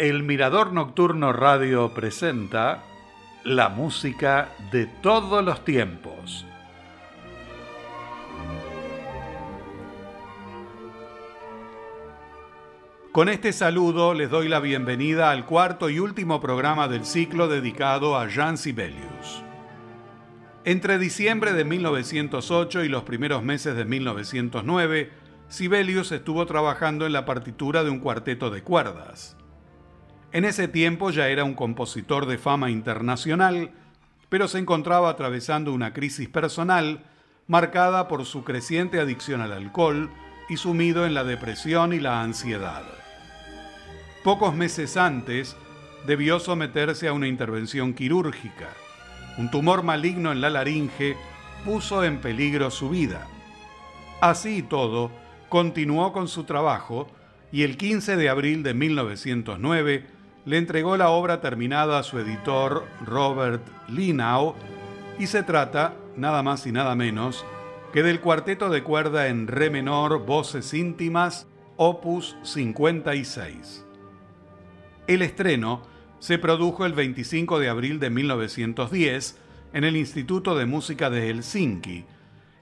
El Mirador Nocturno Radio presenta la música de todos los tiempos. Con este saludo les doy la bienvenida al cuarto y último programa del ciclo dedicado a Jean Sibelius. Entre diciembre de 1908 y los primeros meses de 1909, Sibelius estuvo trabajando en la partitura de un cuarteto de cuerdas. En ese tiempo ya era un compositor de fama internacional, pero se encontraba atravesando una crisis personal marcada por su creciente adicción al alcohol y sumido en la depresión y la ansiedad. Pocos meses antes, debió someterse a una intervención quirúrgica. Un tumor maligno en la laringe puso en peligro su vida. Así y todo, continuó con su trabajo y el 15 de abril de 1909 le entregó la obra terminada a su editor Robert Linau y se trata, nada más y nada menos, que del cuarteto de cuerda en re menor, voces íntimas, opus 56. El estreno se produjo el 25 de abril de 1910 en el Instituto de Música de Helsinki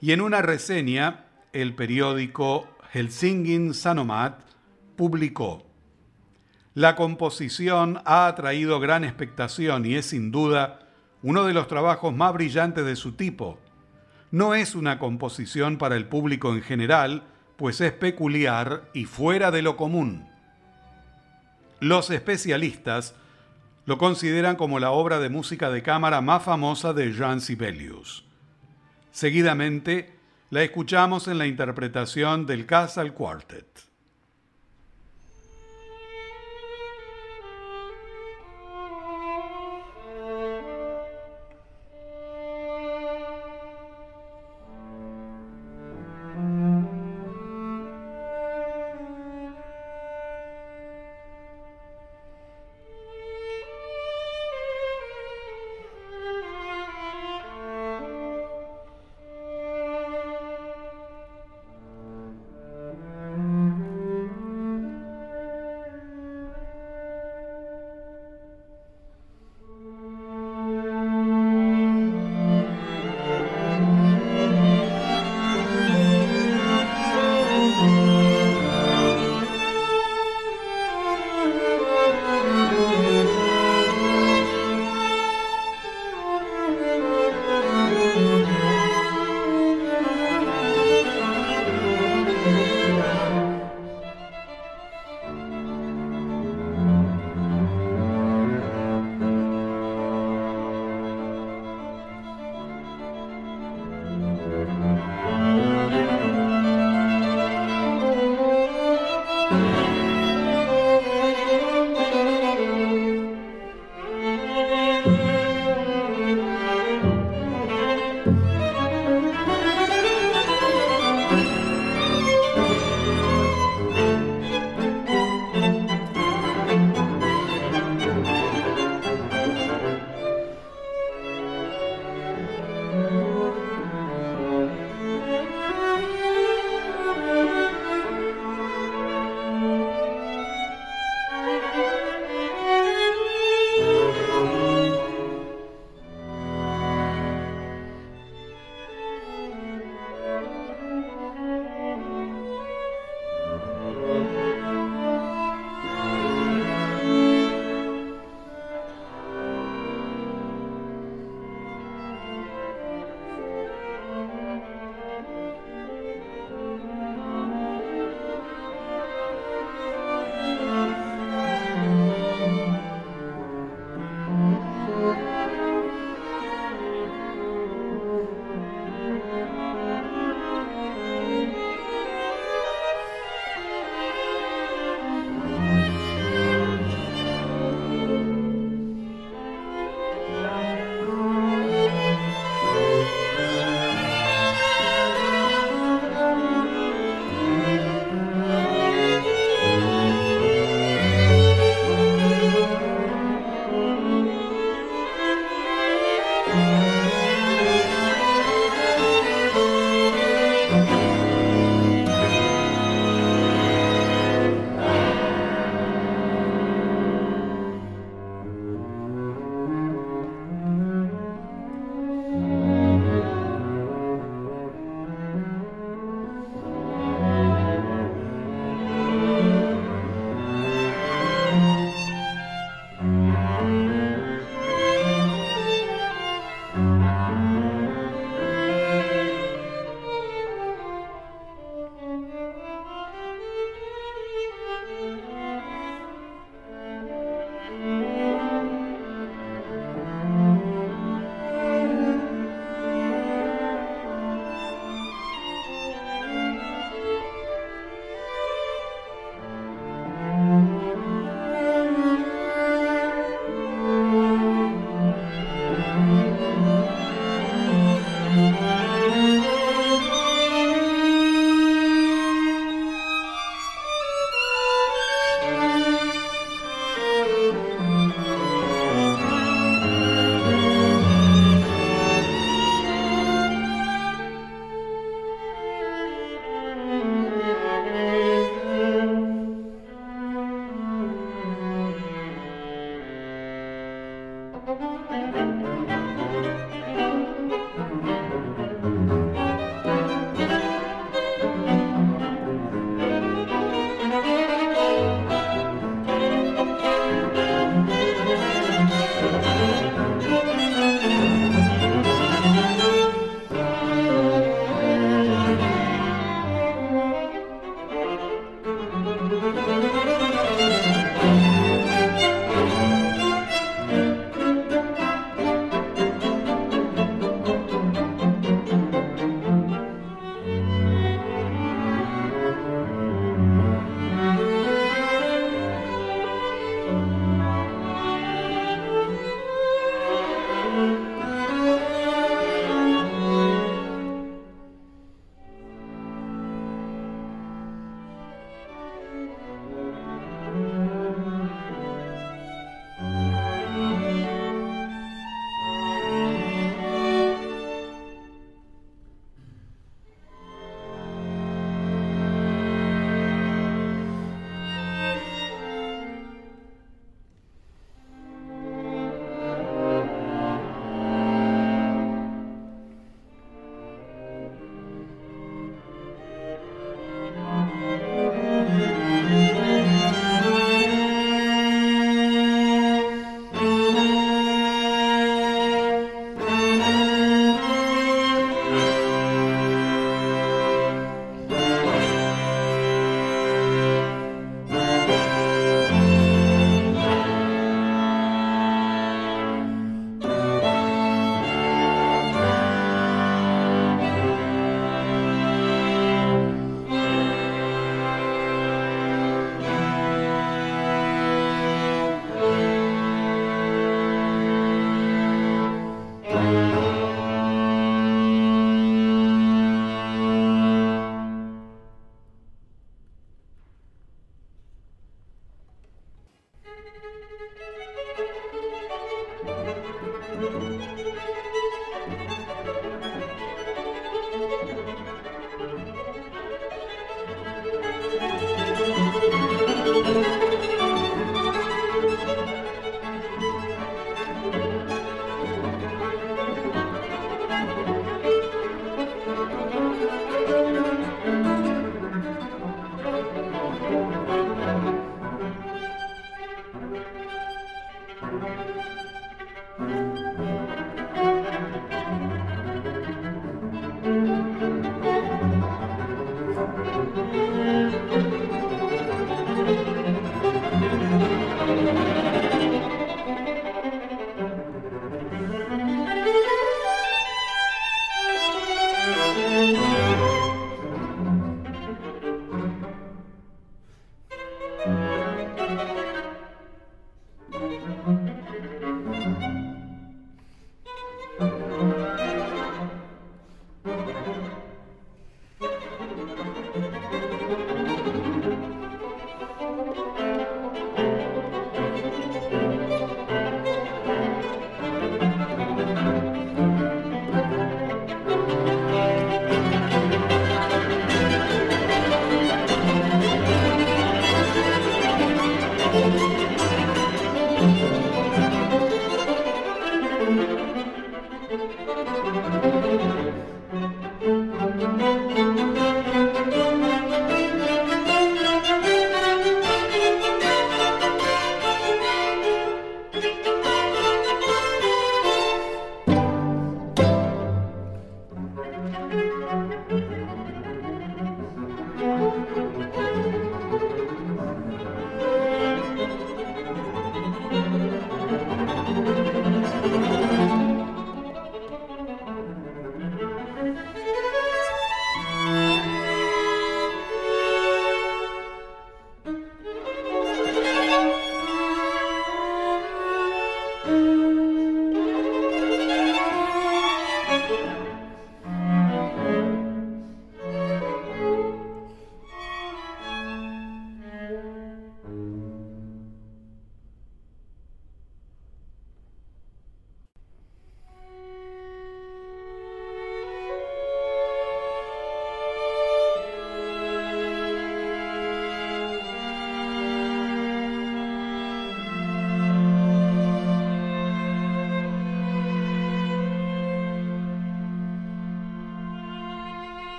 y en una reseña el periódico Helsingin Sanomat publicó La composición ha atraído gran expectación y es sin duda uno de los trabajos más brillantes de su tipo. No es una composición para el público en general, pues es peculiar y fuera de lo común. Los especialistas lo consideran como la obra de música de cámara más famosa de Jean Sibelius. Seguidamente, la escuchamos en la interpretación del Castle Quartet.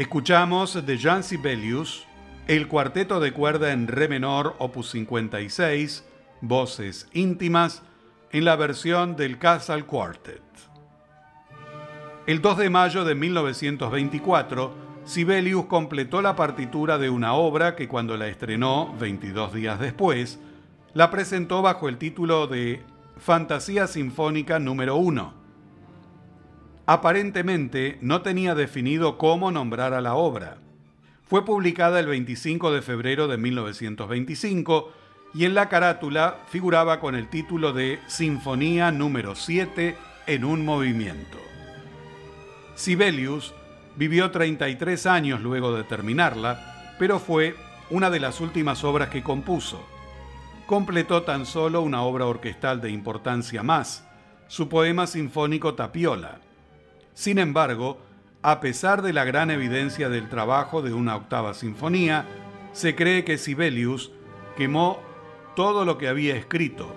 Escuchamos de Jean Sibelius el cuarteto de cuerda en re menor opus 56, voces íntimas, en la versión del Castle Quartet. El 2 de mayo de 1924, Sibelius completó la partitura de una obra que cuando la estrenó, 22 días después, la presentó bajo el título de Fantasía Sinfónica número 1. Aparentemente no tenía definido cómo nombrar a la obra. Fue publicada el 25 de febrero de 1925 y en la carátula figuraba con el título de Sinfonía número 7 en un movimiento. Sibelius vivió 33 años luego de terminarla, pero fue una de las últimas obras que compuso completó tan solo una obra orquestal de importancia más, su poema sinfónico Tapiola. Sin embargo, a pesar de la gran evidencia del trabajo de una octava sinfonía, se cree que Sibelius quemó todo lo que había escrito.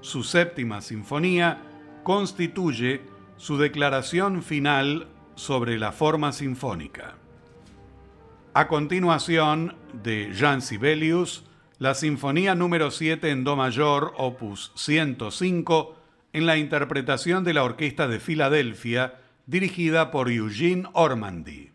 Su séptima sinfonía constituye su declaración final sobre la forma sinfónica. A continuación, de Jean Sibelius, la Sinfonía número 7 en Do mayor, opus 105, en la interpretación de la Orquesta de Filadelfia, dirigida por Eugene Ormandy.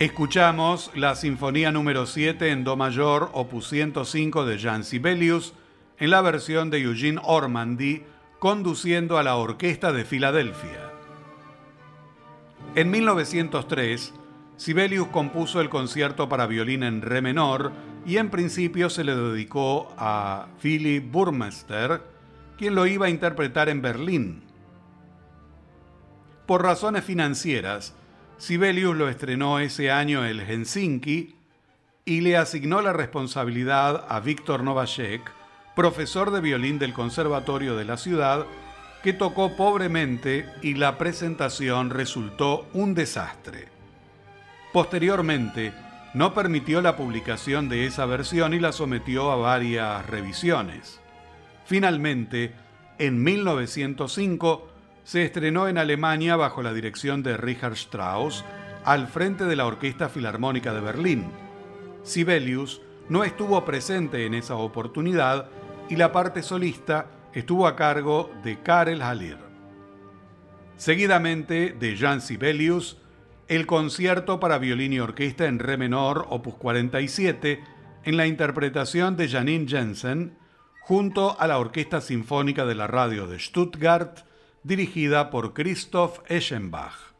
Escuchamos la Sinfonía número 7 en Do mayor, opus 105 de Jan Sibelius, en la versión de Eugene Ormandy, conduciendo a la Orquesta de Filadelfia. En 1903, Sibelius compuso el concierto para violín en re menor y en principio se le dedicó a Philip Burmester, quien lo iba a interpretar en Berlín. Por razones financieras, Sibelius lo estrenó ese año en Helsinki y le asignó la responsabilidad a Víctor Novacek, profesor de violín del Conservatorio de la ciudad, que tocó pobremente y la presentación resultó un desastre. Posteriormente, no permitió la publicación de esa versión y la sometió a varias revisiones. Finalmente, en 1905, se estrenó en Alemania bajo la dirección de Richard Strauss al frente de la Orquesta Filarmónica de Berlín. Sibelius no estuvo presente en esa oportunidad y la parte solista estuvo a cargo de Karel Haller. Seguidamente de Jan Sibelius, el concierto para violín y orquesta en re menor, opus 47, en la interpretación de Janine Jensen, junto a la Orquesta Sinfónica de la Radio de Stuttgart, dirigida por Christoph Eschenbach.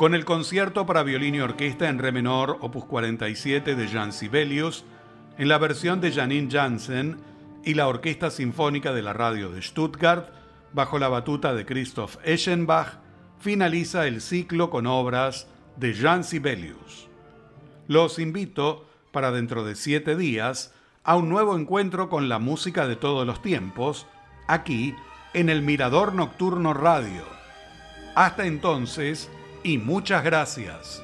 Con el concierto para violín y orquesta en re menor, opus 47 de Jan Sibelius, en la versión de Janine Janssen y la Orquesta Sinfónica de la Radio de Stuttgart, bajo la batuta de Christoph Eschenbach, finaliza el ciclo con obras de Jan Sibelius. Los invito, para dentro de siete días, a un nuevo encuentro con la música de todos los tiempos, aquí en el Mirador Nocturno Radio. Hasta entonces, y muchas gracias.